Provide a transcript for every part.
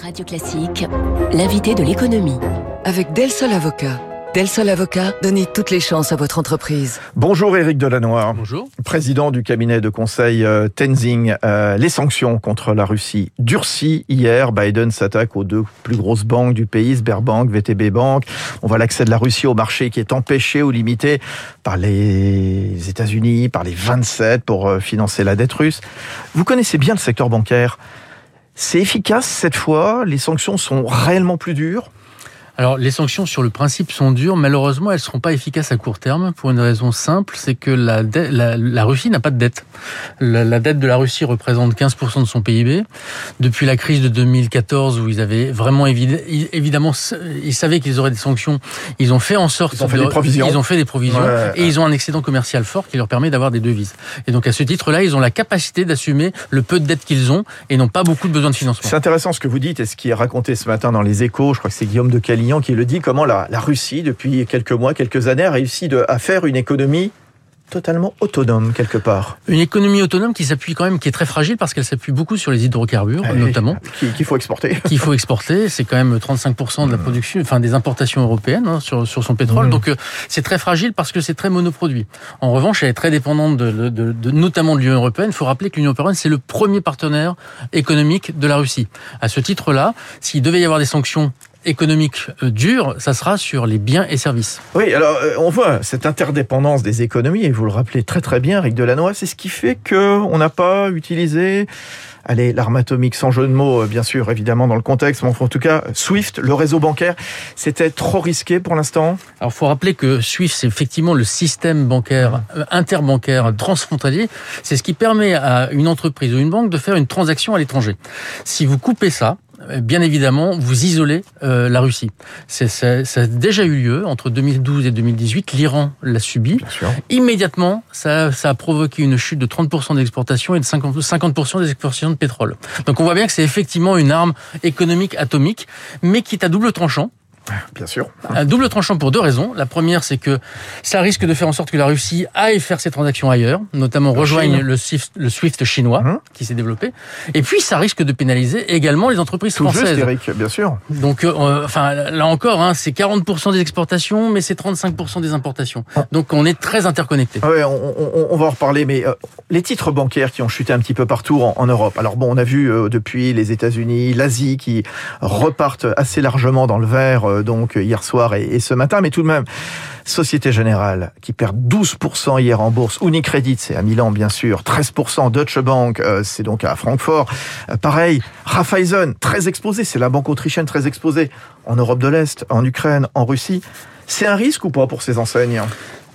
Radio Classique, l'invité de l'économie. Avec Del Sol Avocat. Del Sol Avocat, donnez toutes les chances à votre entreprise. Bonjour Éric Delannoy. Bonjour. Président du cabinet de conseil euh, Tenzing. Euh, les sanctions contre la Russie durcies hier. Biden s'attaque aux deux plus grosses banques du pays, Sberbank, VTB Bank. On voit l'accès de la Russie au marché qui est empêché ou limité par les États-Unis, par les 27 pour euh, financer la dette russe. Vous connaissez bien le secteur bancaire. C'est efficace cette fois Les sanctions sont réellement plus dures alors, les sanctions sur le principe sont dures. Malheureusement, elles ne seront pas efficaces à court terme pour une raison simple, c'est que la, la, la, Russie n'a pas de dette. La, la, dette de la Russie représente 15% de son PIB. Depuis la crise de 2014, où ils avaient vraiment évidemment, ils savaient qu'ils auraient des sanctions, ils ont fait en sorte ils ont fait des provisions, ils ont fait des provisions Ouais. et ils ont un excédent commercial fort qui leur permet d'avoir des devises. Et donc, à ce titre-là, ils ont la capacité d'assumer le peu de dette qu'ils ont et n'ont pas beaucoup de besoin de financement. C'est intéressant ce que vous dites et ce qui est raconté ce matin dans les échos. Je crois que c'est Guillaume de Cali qui le dit, comment la, la, Russie, depuis quelques mois, quelques années, a réussi de, à faire une économie totalement autonome quelque part. Une économie autonome qui s'appuie quand même, qui est très fragile parce qu'elle s'appuie beaucoup sur les hydrocarbures, Eh, notamment. Qu'il qu faut exporter. Qu'il faut exporter. C'est quand même 35% de la production, enfin des importations européennes hein, sur, sur son pétrole. Mmh. Donc euh, c'est très fragile parce que c'est très monoproduit. En revanche, elle est très dépendante de, de, de, de notamment de l'Union européenne. Il faut rappeler que l'Union européenne, c'est le premier partenaire économique de la Russie. À ce titre-là, s'il devait y avoir des sanctions économique dure, ça sera sur les biens et services. Oui, alors euh, on voit cette interdépendance des économies, et vous le rappelez très très bien, Rick Delannoy, c'est ce qui fait qu'on n'a pas utilisé allez, l'arme atomique sans jeu de mots, bien sûr, évidemment, dans le contexte, mais en tout cas, SWIFT, le réseau bancaire, c'était trop risqué pour l'instant Alors, il faut rappeler que SWIFT, c'est effectivement le système bancaire euh, interbancaire transfrontalier. C'est ce qui permet à une entreprise ou une banque de faire une transaction à l'étranger. Si vous coupez ça, bien évidemment, vous isolez euh, la Russie. C'est, ça, ça, a déjà eu lieu entre 2012 et 2018. L'Iran l'a subi. Immédiatement, ça, ça, a provoqué une chute de 30% des exportations et de 50%, 50 des exportations de pétrole. Donc on voit bien que c'est effectivement une arme économique atomique, mais qui est à double tranchant. Bien sûr. Un double tranchant pour deux raisons. La première, c'est que ça risque de faire en sorte que la Russie aille faire ses transactions ailleurs, notamment rejoigne le Swift, le Swift chinois mmh. qui s'est développé. Et puis, ça risque de pénaliser également les entreprises Tout françaises. Juste, Eric, bien sûr. Donc, euh, enfin, là encore, hein, c'est 40% des exportations, mais c'est 35% des importations. Donc, on est très interconnectés. Ouais, on, on, on, va en reparler, mais euh, les titres bancaires qui ont chuté un petit peu partout en, en Europe. Alors bon, on a vu euh, depuis les États-Unis, l'Asie qui repartent assez largement dans le vert donc hier soir et, et, ce matin, mais tout de même, Société Générale qui perd 12% hier en bourse, Unicredit c'est à Milan bien sûr, 13%, Deutsche Bank euh, c'est donc à Francfort, euh, pareil, Raiffeisen très exposé, c'est la banque autrichienne très exposée en Europe de l'Est, en Ukraine, en Russie. C'est un risque ou pas pour ces enseignes?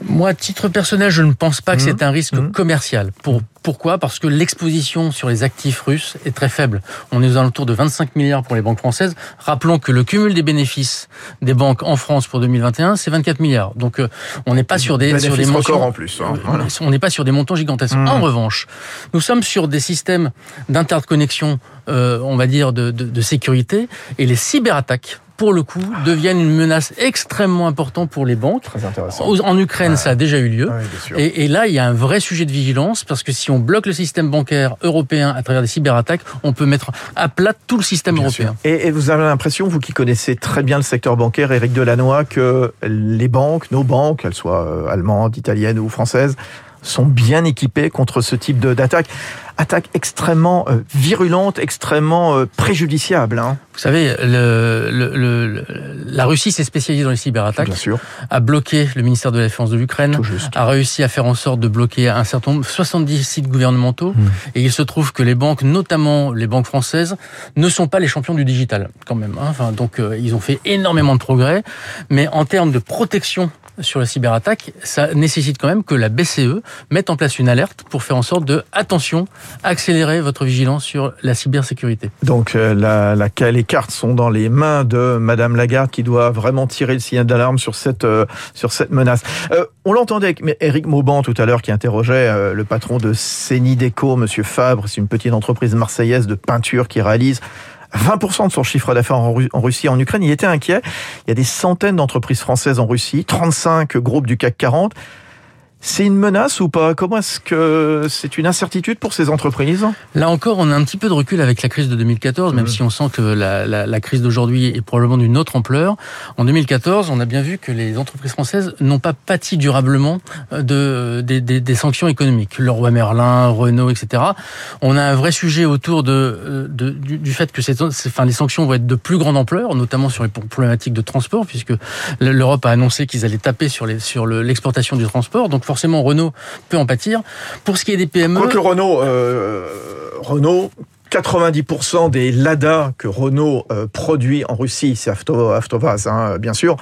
Moi, à titre personnel, je ne pense pas que c'est un risque mmh. commercial. Pour, pourquoi? Parce que l'exposition sur les actifs russes est très faible. On est aux alentours de 25 milliards pour les banques françaises. Rappelons que le cumul des bénéfices des banques en France pour 2021, c'est 24 milliards. Donc, euh, on n'est pas sur des, sur des montants en plus. Hein, voilà. On n'est pas sur des montants gigantesques. Mmh. En revanche, nous sommes sur des systèmes d'interconnexion, euh, on va dire, de, de, de sécurité, et les cyberattaques pour le coup, deviennent une menace extrêmement importante pour les banques. Très intéressant. En Ukraine, ouais. ça a déjà eu lieu. Ouais, et, et, là, il y a un vrai sujet de vigilance parce que si on bloque le système bancaire européen à travers des cyberattaques, on peut mettre à plat tout le système bien européen. Et, et, vous avez l'impression, vous qui connaissez très bien le secteur bancaire, Éric Delannoy, que les banques, nos banques, qu'elles soient euh, allemandes, italiennes ou françaises, sont bien équipées contre ce type d'attaque. Attaque extrêmement euh, virulente, extrêmement euh, préjudiciable. Hein. Vous savez, le, le, le, la Russie s'est spécialisée dans les cyberattaques, Bien sûr. a bloqué le ministère de la Défense de l'Ukraine, a réussi à faire en sorte de bloquer un certain nombre, 70 sites gouvernementaux, mmh. et il se trouve que les banques, notamment les banques françaises, ne sont pas les champions du digital, quand même. Hein. Enfin, donc, euh, ils ont fait énormément de progrès, mais en termes de protection sur la cyberattaque, ça nécessite quand même que la BCE mette en place une alerte pour faire en sorte de, attention, accélérer votre vigilance sur la cybersécurité. Donc euh, la, la, les cartes sont dans les mains de Madame Lagarde qui doit vraiment tirer le signal d'alarme sur cette euh, sur cette menace. Euh, on l'entendait avec Eric Mauban tout à l'heure qui interrogeait euh, le patron de Cénideco, Monsieur Fabre, c'est une petite entreprise marseillaise de peinture qui réalise 20% de son chiffre d'affaires en, Russie et en Ukraine. Il était inquiet. Il y a des centaines d'entreprises françaises en Russie, 35 groupes du CAC 40. C'est une menace ou pas? Comment est-ce que c'est une incertitude pour ces entreprises? Là encore, on a un petit peu de recul avec la crise de 2014, même mmh. si on sent que la, la, la crise d'aujourd'hui est probablement d'une autre ampleur. En 2014, on a bien vu que les entreprises françaises n'ont pas pâti durablement de, des, des, des sanctions économiques. Leroy Merlin, Renault, etc. On a un vrai sujet autour de, de du, du, fait que ces, enfin, les sanctions vont être de plus grande ampleur, notamment sur les problématiques de transport, puisque l'Europe a annoncé qu'ils allaient taper sur l'exportation sur l'exportation du transport. Donc forcément Renault peut en pâtir. Pour ce qui est des PME... Quoique Renault, euh, Renault 90% des Lada que Renault euh, produit en Russie, c'est Avtovaz, hein, bien sûr,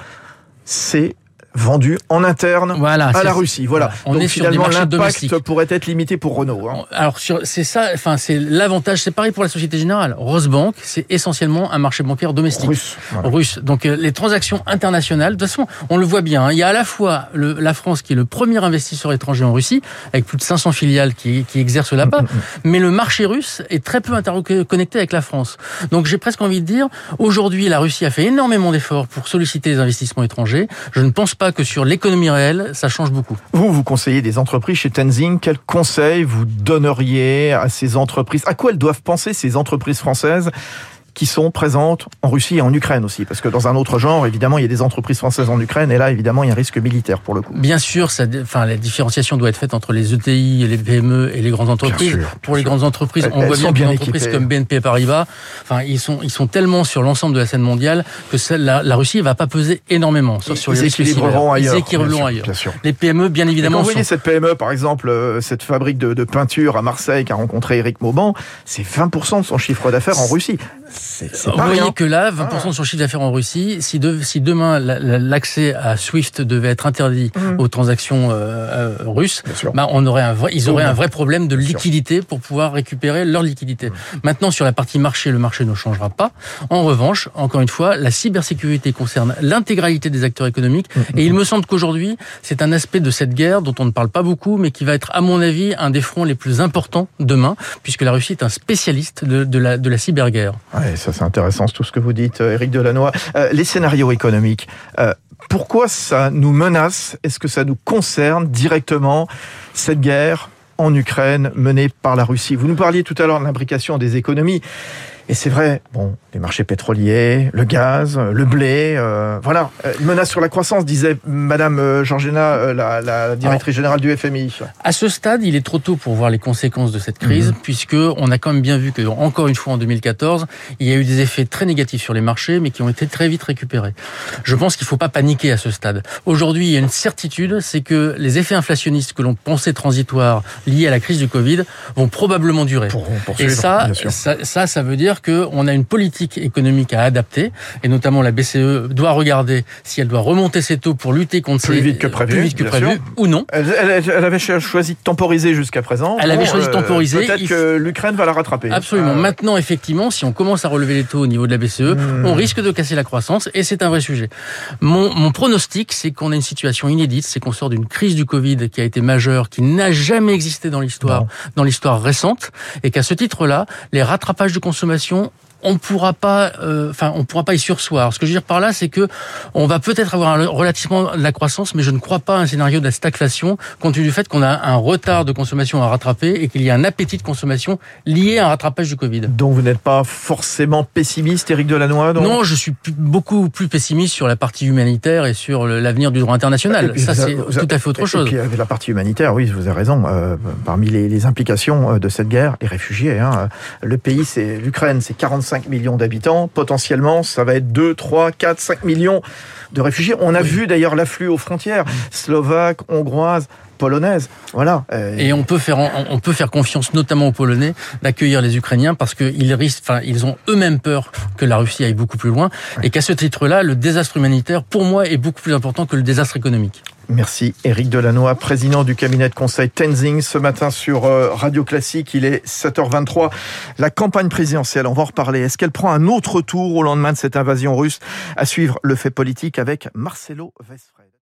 c'est vendu en interne voilà, à la Russie. Voilà. On Donc est finalement l'impact pourrait être limité pour Renault. Hein. Alors c'est ça, enfin c'est l'avantage. C'est pareil pour la Société Générale. Rosbank, c'est essentiellement un marché bancaire domestique russe. Russe. Donc euh, les transactions internationales, de toute façon, on le voit bien. Hein. il y a à la fois le, la France qui est le premier investisseur étranger en Russie, avec plus de 500 filiales qui, qui exercent là-bas, mm, mm, mm. mais le marché russe est très peu interconnecté avec la France. Donc j'ai presque envie de dire, aujourd'hui la Russie a fait énormément d'efforts pour solliciter les investissements étrangers. Je ne pense pas que sur l'économie réelle, ça change beaucoup. Vous, vous conseillez des entreprises chez Tenzing. Quels conseils vous donneriez à ces entreprises? À quoi elles doivent penser ces entreprises françaises? Qui sont présentes en Russie et en Ukraine aussi. Parce que dans un autre genre, évidemment, il y a des entreprises françaises en Ukraine et là, évidemment, il y a un risque militaire pour le coup. Bien sûr, ça, enfin, la différenciation doit être faite entre les ETI, et les PME et les grandes entreprises. pour les grandes entreprises, on voit bien que entreprises comme BNP Paribas, enfin, ils sont, ils sont tellement sur l'ensemble de la scène mondiale que la, la Russie ne va pas peser énormément. Sauf sur les équilibreront ailleurs. Ils équilibreront ailleurs. Bien sûr. Les PME, bien évidemment. quand vous voyez cette PME, par exemple, euh, cette fabrique de, de peinture à Marseille qui a rencontré Eric Mauban, c'est 20% de son chiffre d'affaires en Russie. C'est pas rien que là, 20% de son chiffre d'affaires en Russie, si, de, si demain l'accès à SWIFT devait être interdit mmh. aux transactions euh, euh russes, bah on aurait un vrai, ils auraient un vrai problème de liquidité pour pouvoir récupérer leur liquidité. Mmh. Maintenant, sur la partie marché, le marché ne changera pas. En revanche, encore une fois, la cybersécurité concerne l'intégralité des acteurs économiques mmh. et il me semble qu'aujourd'hui, c'est un aspect de cette guerre dont on ne parle pas beaucoup, mais qui va être, à mon avis, un des fronts les plus importants demain, puisque la Russie est un spécialiste de, de la, de la cyberguerre. Ouais, ça c'est intéressant tout ce que vous dites, euh, Éric Delannoy. Euh, les scénarios économiques, euh, pourquoi ça nous menace? Est-ce que ça nous concerne directement cette guerre en Ukraine menée par la Russie? Vous nous parliez tout à l'heure de l'imbrication des économies. Et c'est vrai, bon, les marchés pétroliers, le gaz, le blé, euh, voilà, euh, une menace sur la croissance, disait Madame euh, Georgina, la, la, directrice générale du FMI. À ce stade, il est trop tôt pour voir les conséquences de cette crise, mhm. puisque on a quand même bien vu que, encore une fois, en 2014, il y a eu des effets très négatifs sur les marchés, mais qui ont été très vite récupérés. Je pense qu'il ne faut pas paniquer à ce stade. Aujourd'hui, il y a une certitude, c'est que les effets inflationnistes que l'on pensait transitoires liés à la crise du Covid vont probablement durer. Et ça, ça, ça, ça veut dire qu'on a une politique économique à adapter, et notamment la BCE doit regarder si elle doit remonter ses taux pour lutter contre plus vite que prévu, plus vite que prévu ou non. Elle, avait choisi de temporiser jusqu'à présent. Elle avait choisi de temporiser. Euh, peut-être que l'Ukraine va la rattraper. Absolument. Euh, Maintenant, effectivement, si on commence à relever les taux au niveau de la BCE, hmm. on risque de casser la croissance, et c'est un vrai sujet. Mon, mon pronostic, c'est qu'on a une situation inédite, c'est qu'on sort d'une crise du Covid qui a été majeure, qui n'a jamais existé dans l'histoire, dans l'histoire récente, et qu'à ce titre-là, les rattrapages de consommation attention, on pourra pas, euh, enfin, on pourra pas y sursoir. Ce que je veux dire par là, c'est que on va peut-être avoir un, relativement de la croissance, mais je ne crois pas à un scénario de la stagflation, compte tenu du fait qu'on a un retard de consommation à rattraper et qu'il y a un appétit de consommation lié à un rattrapage du Covid. Donc vous n'êtes pas forcément pessimiste, Éric Delannoy. Non, je suis beaucoup plus pessimiste sur la partie humanitaire et sur l'avenir du droit international. Ça, c'est tout à fait autre chose. Et puis la partie humanitaire, oui, vous avez raison. Euh, parmi les, les, implications euh, de cette guerre, les réfugiés, hein, le pays, c'est l'Ukraine, c'est 45 millions d'habitants. Potentiellement, ça va être 2, 3, 4, 5 millions de réfugiés. On a vu d'ailleurs l'afflux aux frontières slovaques, hongroises polonaises. Voilà. Euh, Et on peut faire on peut faire confiance notamment aux Polonais d'accueillir les Ukrainiens parce qu'ils risquent, enfin ils ont eux-mêmes peur que la Russie aille beaucoup plus loin et qu'à ce titre-là, le désastre humanitaire pour moi est beaucoup plus important que le désastre économique. Merci Éric Delannoy, président du cabinet de conseil Tenzing, ce matin sur euh, Radio Classique. Il est 7h23. La campagne présidentielle, on va en reparler. Est-ce qu'elle prend un autre tour au lendemain de cette invasion russe? À suivre le fait politique avec Marcelo Vesfred.